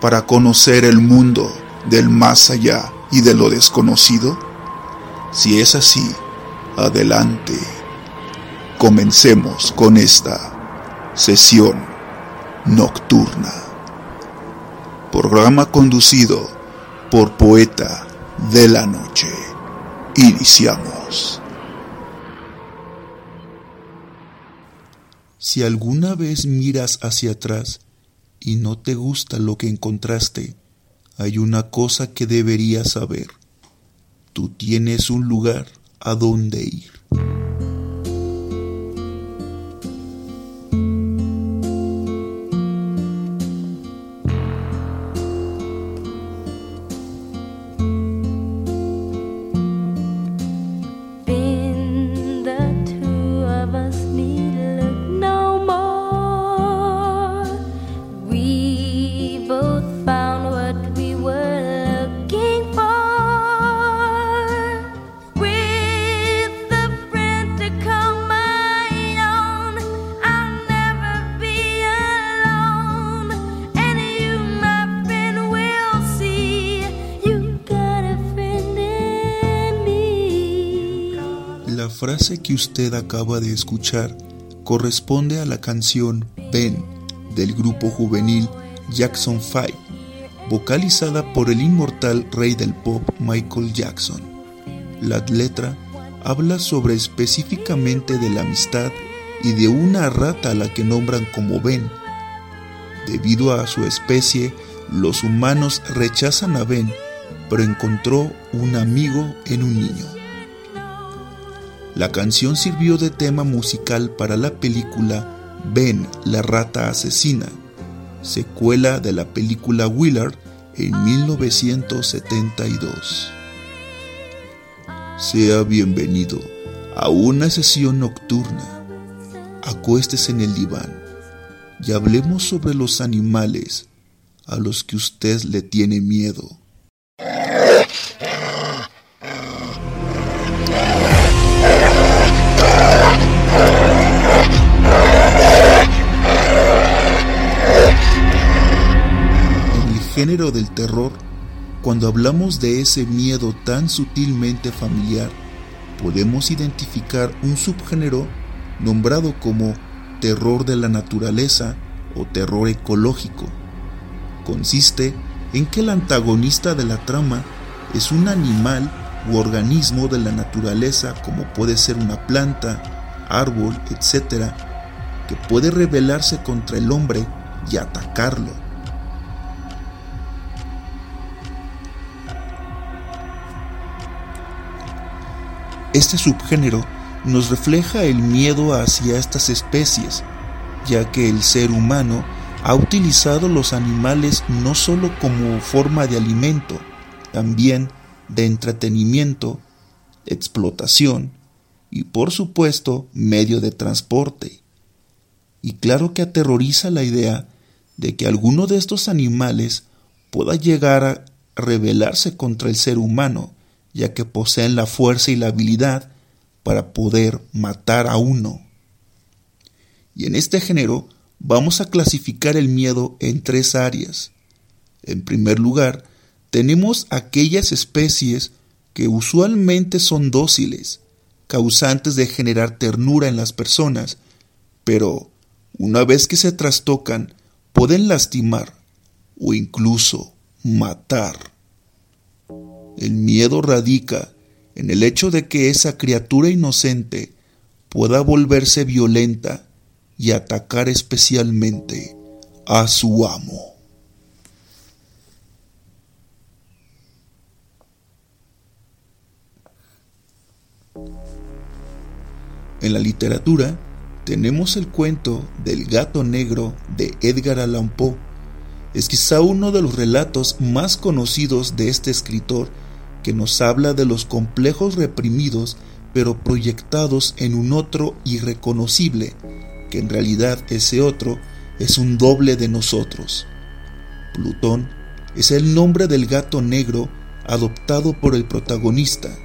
para conocer el mundo del más allá y de lo desconocido? Si es así, adelante. Comencemos con esta sesión nocturna. Programa conducido por Poeta de la Noche. Iniciamos. Si alguna vez miras hacia atrás y no te gusta lo que encontraste, hay una cosa que deberías saber. Tú tienes un lugar a donde ir. Frase que usted acaba de escuchar corresponde a la canción Ben del grupo juvenil Jackson 5, vocalizada por el inmortal rey del pop Michael Jackson. La letra habla sobre específicamente de la amistad y de una rata a la que nombran como Ben. Debido a su especie, los humanos rechazan a Ben, pero encontró un amigo en un niño. La canción sirvió de tema musical para la película Ben, la rata asesina, secuela de la película Willard en 1972. Sea bienvenido a una sesión nocturna. Acuéstese en el diván y hablemos sobre los animales a los que usted le tiene miedo. Género del terror, cuando hablamos de ese miedo tan sutilmente familiar, podemos identificar un subgénero nombrado como terror de la naturaleza o terror ecológico. Consiste en que el antagonista de la trama es un animal u organismo de la naturaleza como puede ser una planta, árbol, etc., que puede rebelarse contra el hombre y atacarlo. Este subgénero nos refleja el miedo hacia estas especies, ya que el ser humano ha utilizado los animales no solo como forma de alimento, también de entretenimiento, explotación y por supuesto medio de transporte. Y claro que aterroriza la idea de que alguno de estos animales pueda llegar a rebelarse contra el ser humano ya que poseen la fuerza y la habilidad para poder matar a uno. Y en este género vamos a clasificar el miedo en tres áreas. En primer lugar, tenemos aquellas especies que usualmente son dóciles, causantes de generar ternura en las personas, pero una vez que se trastocan, pueden lastimar o incluso matar. El miedo radica en el hecho de que esa criatura inocente pueda volverse violenta y atacar especialmente a su amo. En la literatura tenemos el cuento del gato negro de Edgar Allan Poe, es quizá uno de los relatos más conocidos de este escritor que nos habla de los complejos reprimidos pero proyectados en un otro irreconocible, que en realidad ese otro es un doble de nosotros. Plutón es el nombre del gato negro adoptado por el protagonista.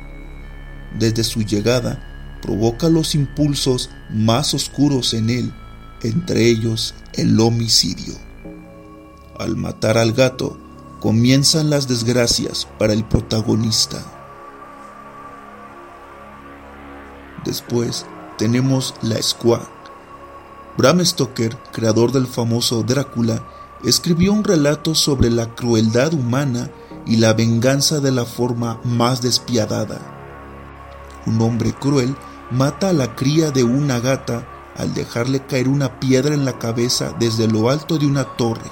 Desde su llegada, provoca los impulsos más oscuros en él, entre ellos el homicidio. Al matar al gato, comienzan las desgracias para el protagonista. Después tenemos La Squad. Bram Stoker, creador del famoso Drácula, escribió un relato sobre la crueldad humana y la venganza de la forma más despiadada. Un hombre cruel mata a la cría de una gata al dejarle caer una piedra en la cabeza desde lo alto de una torre,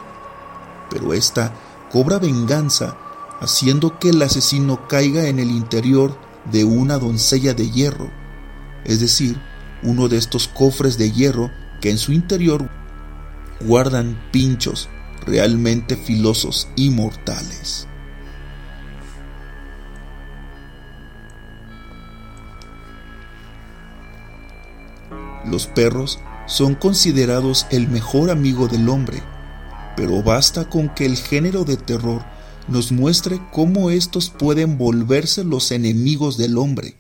pero ésta cobra venganza haciendo que el asesino caiga en el interior de una doncella de hierro, es decir, uno de estos cofres de hierro que en su interior guardan pinchos realmente filosos y mortales. Los perros son considerados el mejor amigo del hombre, pero basta con que el género de terror nos muestre cómo estos pueden volverse los enemigos del hombre.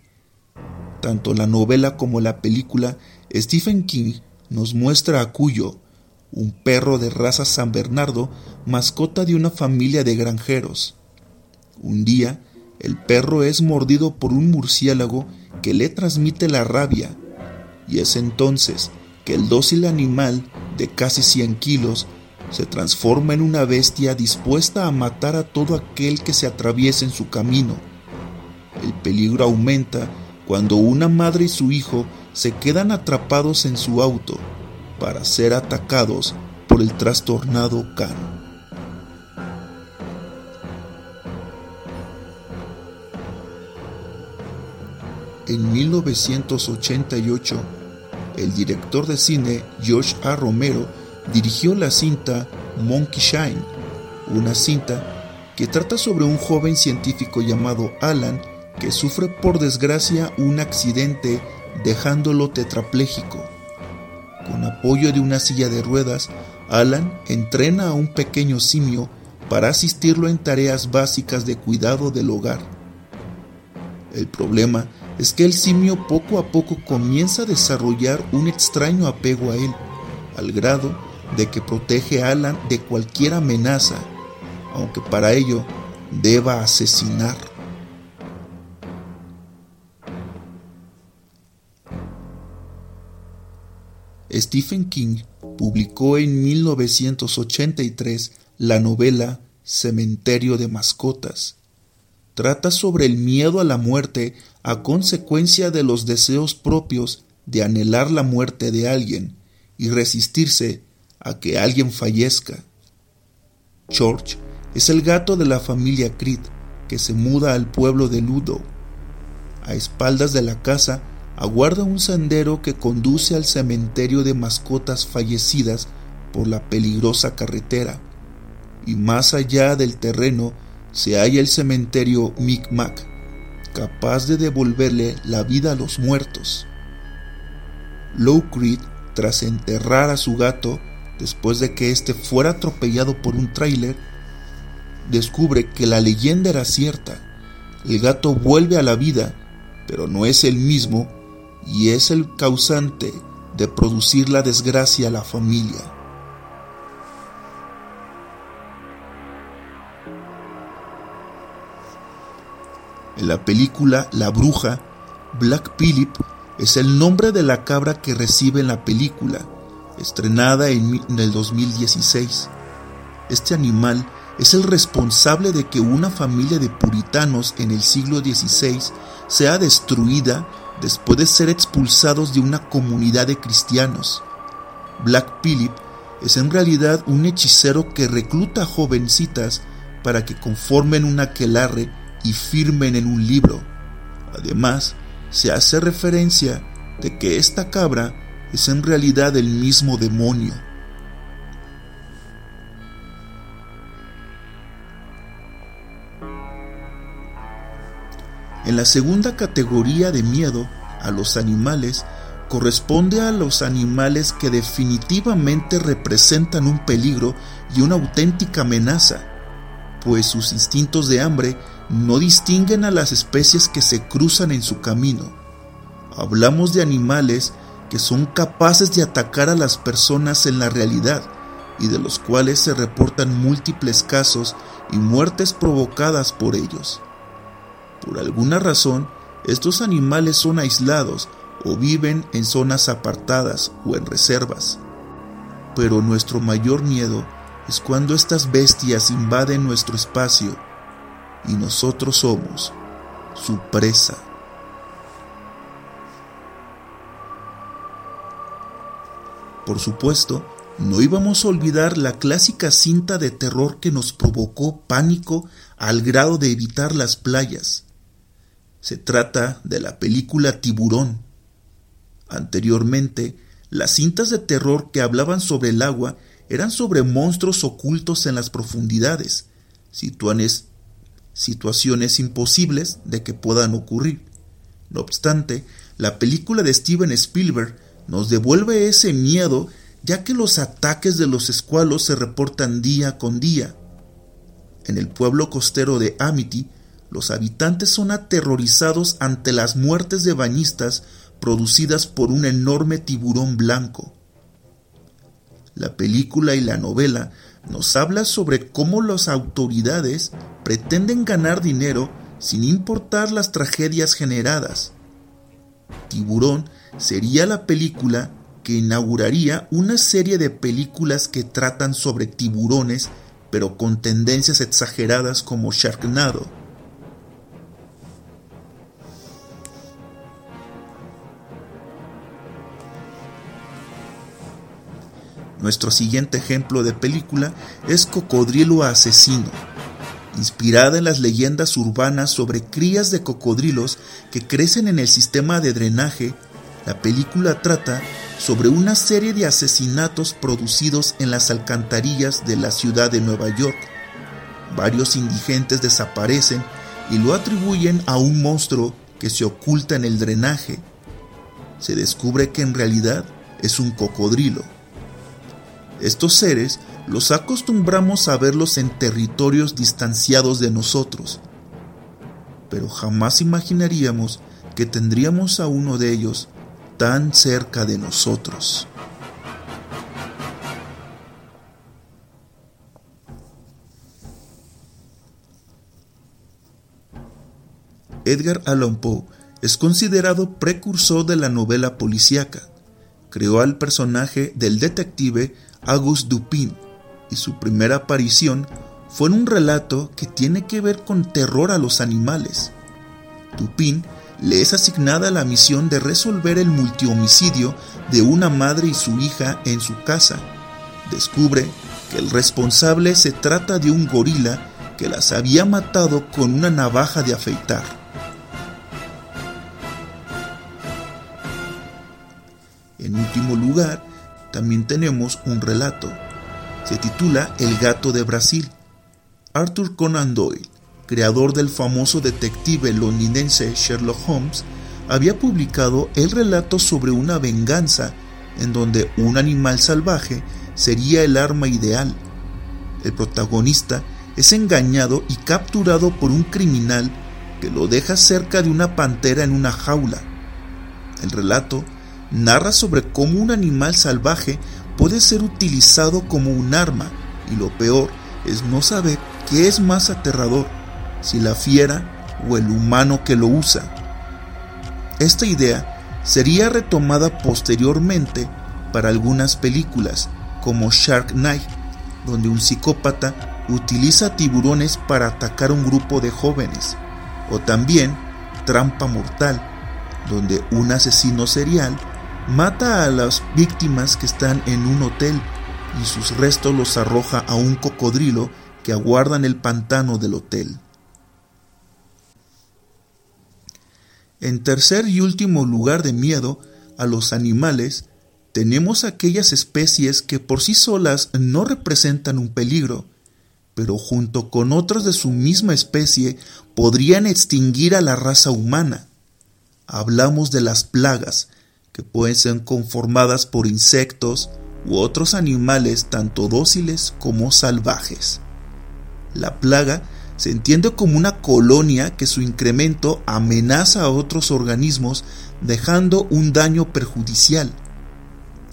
Tanto la novela como la película, Stephen King nos muestra a Cuyo, un perro de raza San Bernardo, mascota de una familia de granjeros. Un día, el perro es mordido por un murciélago que le transmite la rabia y es entonces que el dócil animal de casi 100 kilos se transforma en una bestia dispuesta a matar a todo aquel que se atraviese en su camino. El peligro aumenta cuando una madre y su hijo se quedan atrapados en su auto para ser atacados por el trastornado Can. En 1988, el director de cine George A. Romero dirigió la cinta Monkey Shine, una cinta que trata sobre un joven científico llamado Alan que sufre por desgracia un accidente dejándolo tetrapléjico. Con apoyo de una silla de ruedas, Alan entrena a un pequeño simio para asistirlo en tareas básicas de cuidado del hogar. El problema es que el simio poco a poco comienza a desarrollar un extraño apego a él, al grado de que protege a Alan de cualquier amenaza, aunque para ello deba asesinar. Stephen King publicó en 1983 la novela Cementerio de Mascotas, trata sobre el miedo a la muerte a consecuencia de los deseos propios de anhelar la muerte de alguien y resistirse a que alguien fallezca. George es el gato de la familia Creed que se muda al pueblo de Ludo. A espaldas de la casa aguarda un sendero que conduce al cementerio de mascotas fallecidas por la peligrosa carretera, y más allá del terreno se halla el cementerio Micmac, capaz de devolverle la vida a los muertos. Low Creed, tras enterrar a su gato después de que éste fuera atropellado por un tráiler, descubre que la leyenda era cierta. El gato vuelve a la vida, pero no es el mismo y es el causante de producir la desgracia a la familia. En la película La Bruja, Black Phillip es el nombre de la cabra que recibe en la película, estrenada en, el 2016. Este animal es el responsable de que una familia de puritanos en el siglo XVI sea destruida después de ser expulsados de una comunidad de cristianos. Black Phillip es en realidad un hechicero que recluta jovencitas para que conformen un aquelarre y firmen en un libro. Además, se hace referencia de que esta cabra es en realidad el mismo demonio. En la segunda categoría de miedo a los animales corresponde a los animales que definitivamente representan un peligro y una auténtica amenaza, pues sus instintos de hambre no distinguen a las especies que se cruzan en su camino. Hablamos de animales que son capaces de atacar a las personas en la realidad y de los cuales se reportan múltiples casos y muertes provocadas por ellos. Por alguna razón, estos animales son aislados o viven en zonas apartadas o en reservas. Pero nuestro mayor miedo es cuando estas bestias invaden nuestro espacio y nosotros somos su presa. Por supuesto, no íbamos a olvidar la clásica cinta de terror que nos provocó pánico al grado de evitar las playas. Se trata de la película Tiburón. Anteriormente, las cintas de terror que hablaban sobre el agua eran sobre monstruos ocultos en las profundidades, situaciones imposibles de que puedan ocurrir. No obstante, la película de Steven Spielberg nos devuelve ese miedo ya que los ataques de los escualos se reportan día con día. En el pueblo costero de Amity, los habitantes son aterrorizados ante las muertes de bañistas producidas por un enorme tiburón blanco. La película y la novela nos habla sobre cómo las autoridades pretenden ganar dinero sin importar las tragedias generadas. Tiburón sería la película que inauguraría una serie de películas que tratan sobre tiburones, pero con tendencias exageradas como Sharknado. Nuestro siguiente ejemplo de película es Cocodrilo Asesino, inspirada en las leyendas urbanas sobre crías de cocodrilos que crecen en el sistema de drenaje. La película trata sobre una serie de asesinatos producidos en las alcantarillas de la ciudad de Nueva York. Varios indigentes desaparecen y lo atribuyen a un monstruo que se oculta en el drenaje. Se descubre que en realidad es un cocodrilo. Estos seres los acostumbramos a verlos en territorios distanciados de nosotros, pero jamás imaginaríamos que tendríamos a uno de ellos tan cerca de nosotros. Edgar Allan Poe es considerado precursor de la novela policíaca. Creó al personaje del detective Auguste Dupin y su primera aparición fue en un relato que tiene que ver con terror a los animales. Dupin le es asignada la misión de resolver el multihomicidio de una madre y su hija en su casa. Descubre que el responsable se trata de un gorila que las había matado con una navaja de afeitar. En último lugar, también tenemos un relato. Se titula El gato de Brasil. Arthur Conan Doyle creador del famoso detective londinense Sherlock Holmes, había publicado el relato sobre una venganza en donde un animal salvaje sería el arma ideal. El protagonista es engañado y capturado por un criminal que lo deja cerca de una pantera en una jaula. El relato narra sobre cómo un animal salvaje puede ser utilizado como un arma y lo peor es no saber qué es más aterrador, si la fiera o el humano que lo usa. Esta idea sería retomada posteriormente para algunas películas, como Shark Night, donde un psicópata utiliza tiburones para atacar a un grupo de jóvenes, o también Trampa Mortal, donde un asesino serial mata a las víctimas que están en un hotel y sus restos los arroja a un cocodrilo que aguarda en el pantano del hotel. En tercer y último lugar de miedo a los animales, tenemos aquellas especies que por sí solas no representan un peligro, pero junto con otros de su misma especie podrían extinguir a la raza humana. Hablamos de las plagas, que pueden ser conformadas por insectos u otros animales tanto dóciles como salvajes. La plaga se entiende como una colonia que su incremento amenaza a otros organismos dejando un daño perjudicial.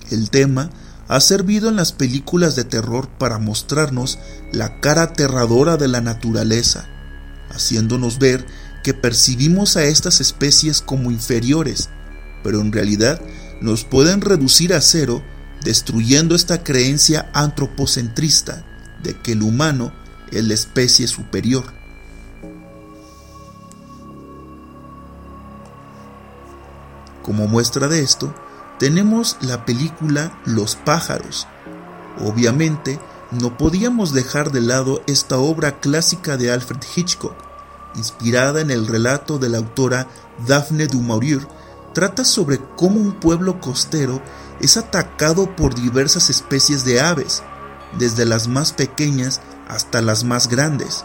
El tema ha servido en las películas de terror para mostrarnos la cara aterradora de la naturaleza, haciéndonos ver que percibimos a estas especies como inferiores, pero en realidad nos pueden reducir a cero destruyendo esta creencia antropocentrista de que el humano es la especie superior. Como muestra de esto, tenemos la película Los pájaros. Obviamente, no podíamos dejar de lado esta obra clásica de Alfred Hitchcock, inspirada en el relato de la autora Daphne du Maurier, trata sobre cómo un pueblo costero es atacado por diversas especies de aves, desde las más pequeñas hasta las más grandes.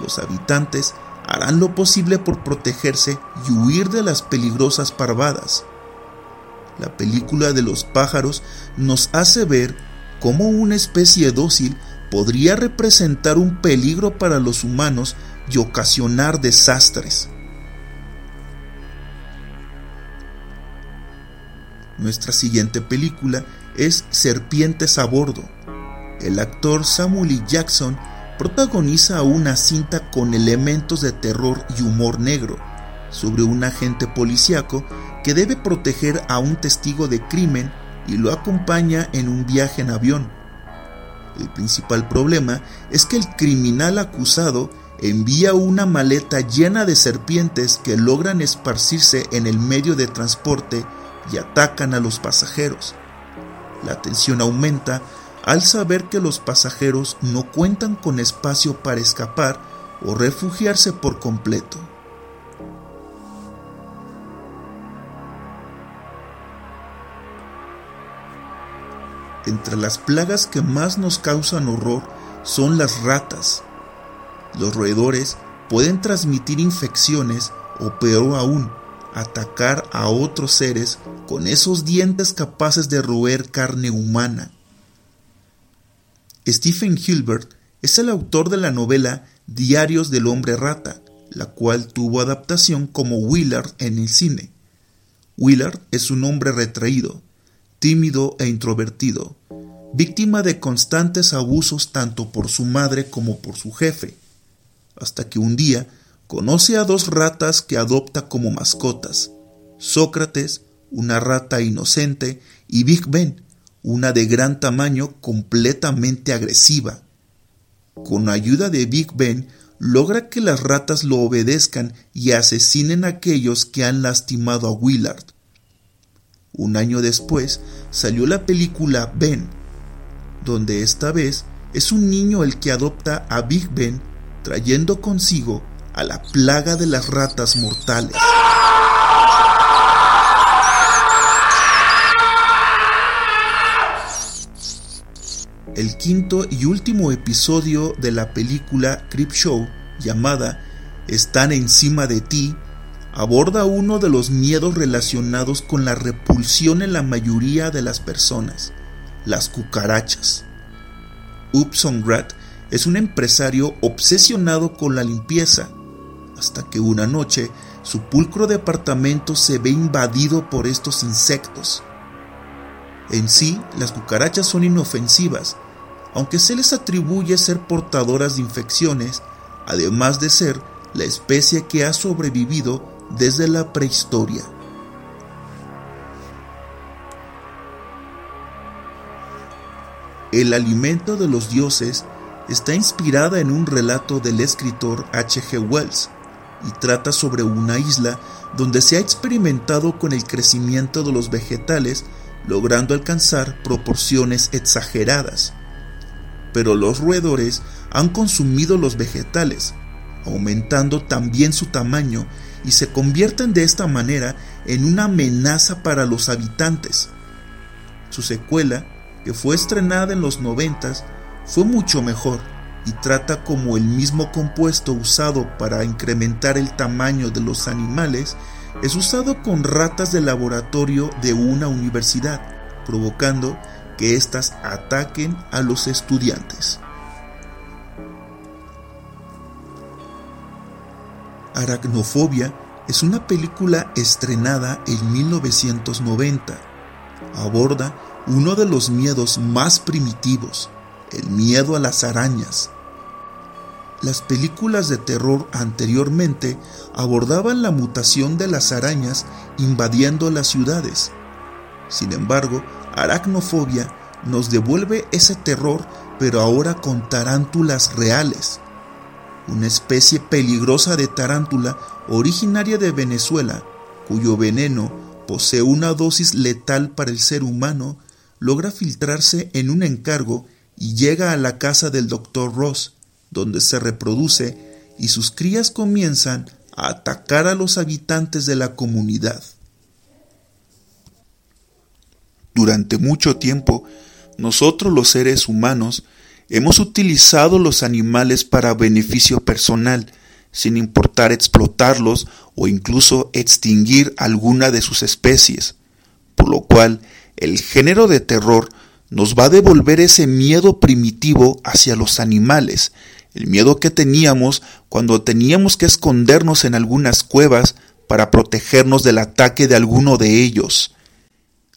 Los habitantes harán lo posible por protegerse y huir de las peligrosas parvadas. La película de los pájaros nos hace ver cómo una especie dócil podría representar un peligro para los humanos y ocasionar desastres. Nuestra siguiente película es Serpientes a Bordo. El actor Samuel L. Jackson protagoniza una cinta con elementos de terror y humor negro sobre un agente policíaco que debe proteger a un testigo de crimen y lo acompaña en un viaje en avión. El principal problema es que el criminal acusado envía una maleta llena de serpientes que logran esparcirse en el medio de transporte y atacan a los pasajeros. La tensión aumenta al saber que los pasajeros no cuentan con espacio para escapar o refugiarse por completo. Entre las plagas que más nos causan horror son las ratas. Los roedores pueden transmitir infecciones o peor aún, atacar a otros seres con esos dientes capaces de roer carne humana. Stephen Hilbert es el autor de la novela Diarios del hombre rata, la cual tuvo adaptación como Willard en el cine. Willard es un hombre retraído, tímido e introvertido, víctima de constantes abusos tanto por su madre como por su jefe, hasta que un día conoce a dos ratas que adopta como mascotas, Sócrates, una rata inocente, y Big Ben, una de gran tamaño completamente agresiva. Con ayuda de Big Ben, logra que las ratas lo obedezcan y asesinen a aquellos que han lastimado a Willard. Un año después salió la película Ben, donde esta vez es un niño el que adopta a Big Ben trayendo consigo a la plaga de las ratas mortales. El quinto y último episodio de la película Show llamada Están encima de ti, aborda uno de los miedos relacionados con la repulsión en la mayoría de las personas, las cucarachas. Upson Rat es un empresario obsesionado con la limpieza hasta que una noche su pulcro departamento se ve invadido por estos insectos. En sí, las cucarachas son inofensivas, aunque se les atribuye ser portadoras de infecciones, además de ser la especie que ha sobrevivido desde la prehistoria. El alimento de los dioses está inspirada en un relato del escritor H.G. Wells, y trata sobre una isla donde se ha experimentado con el crecimiento de los vegetales logrando alcanzar proporciones exageradas. Pero los roedores han consumido los vegetales, aumentando también su tamaño y se convierten de esta manera en una amenaza para los habitantes. Su secuela, que fue estrenada en los noventas, fue mucho mejor, y trata como el mismo compuesto usado para incrementar el tamaño de los animales es usado con ratas de laboratorio de una universidad, provocando que éstas ataquen a los estudiantes. Aracnofobia es una película estrenada en 1990. Aborda uno de los miedos más primitivos, el miedo a las arañas. Las películas de terror anteriormente abordaban la mutación de las arañas invadiendo las ciudades. Sin embargo, Aracnofobia nos devuelve ese terror pero ahora con tarántulas reales. Una especie peligrosa de tarántula originaria de Venezuela, cuyo veneno posee una dosis letal para el ser humano, logra filtrarse en un encargo y llega a la casa del Dr. Ross, donde se reproduce y sus crías comienzan a atacar a los habitantes de la comunidad. Durante mucho tiempo, nosotros los seres humanos hemos utilizado los animales para beneficio personal, sin importar explotarlos o incluso extinguir alguna de sus especies, por lo cual el género de terror nos va a devolver ese miedo primitivo hacia los animales, el miedo que teníamos cuando teníamos que escondernos en algunas cuevas para protegernos del ataque de alguno de ellos.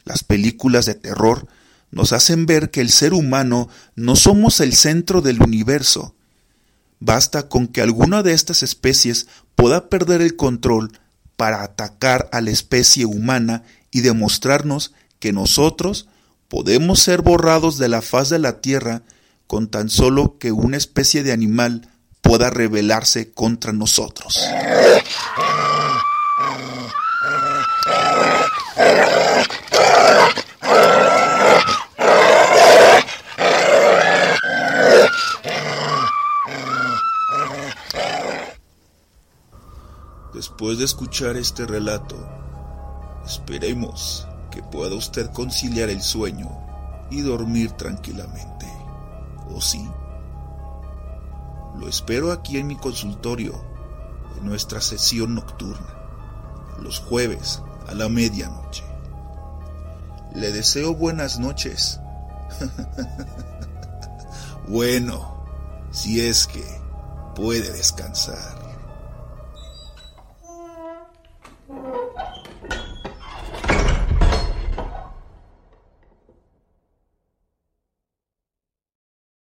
Las películas de terror nos hacen ver que el ser humano no somos el centro del universo, Basta con que alguna de estas especies pueda perder el control para atacar a la especie humana y demostrarnos que nosotros podemos ser borrados de la faz de la Tierra con tan solo que una especie de animal pueda rebelarse contra nosotros. Después de escuchar este relato, esperemos que pueda usted conciliar el sueño y dormir tranquilamente. ¿O sí? Lo espero aquí en mi consultorio, en nuestra sesión nocturna, los jueves a la medianoche. Le deseo buenas noches. bueno, si es que puede descansar.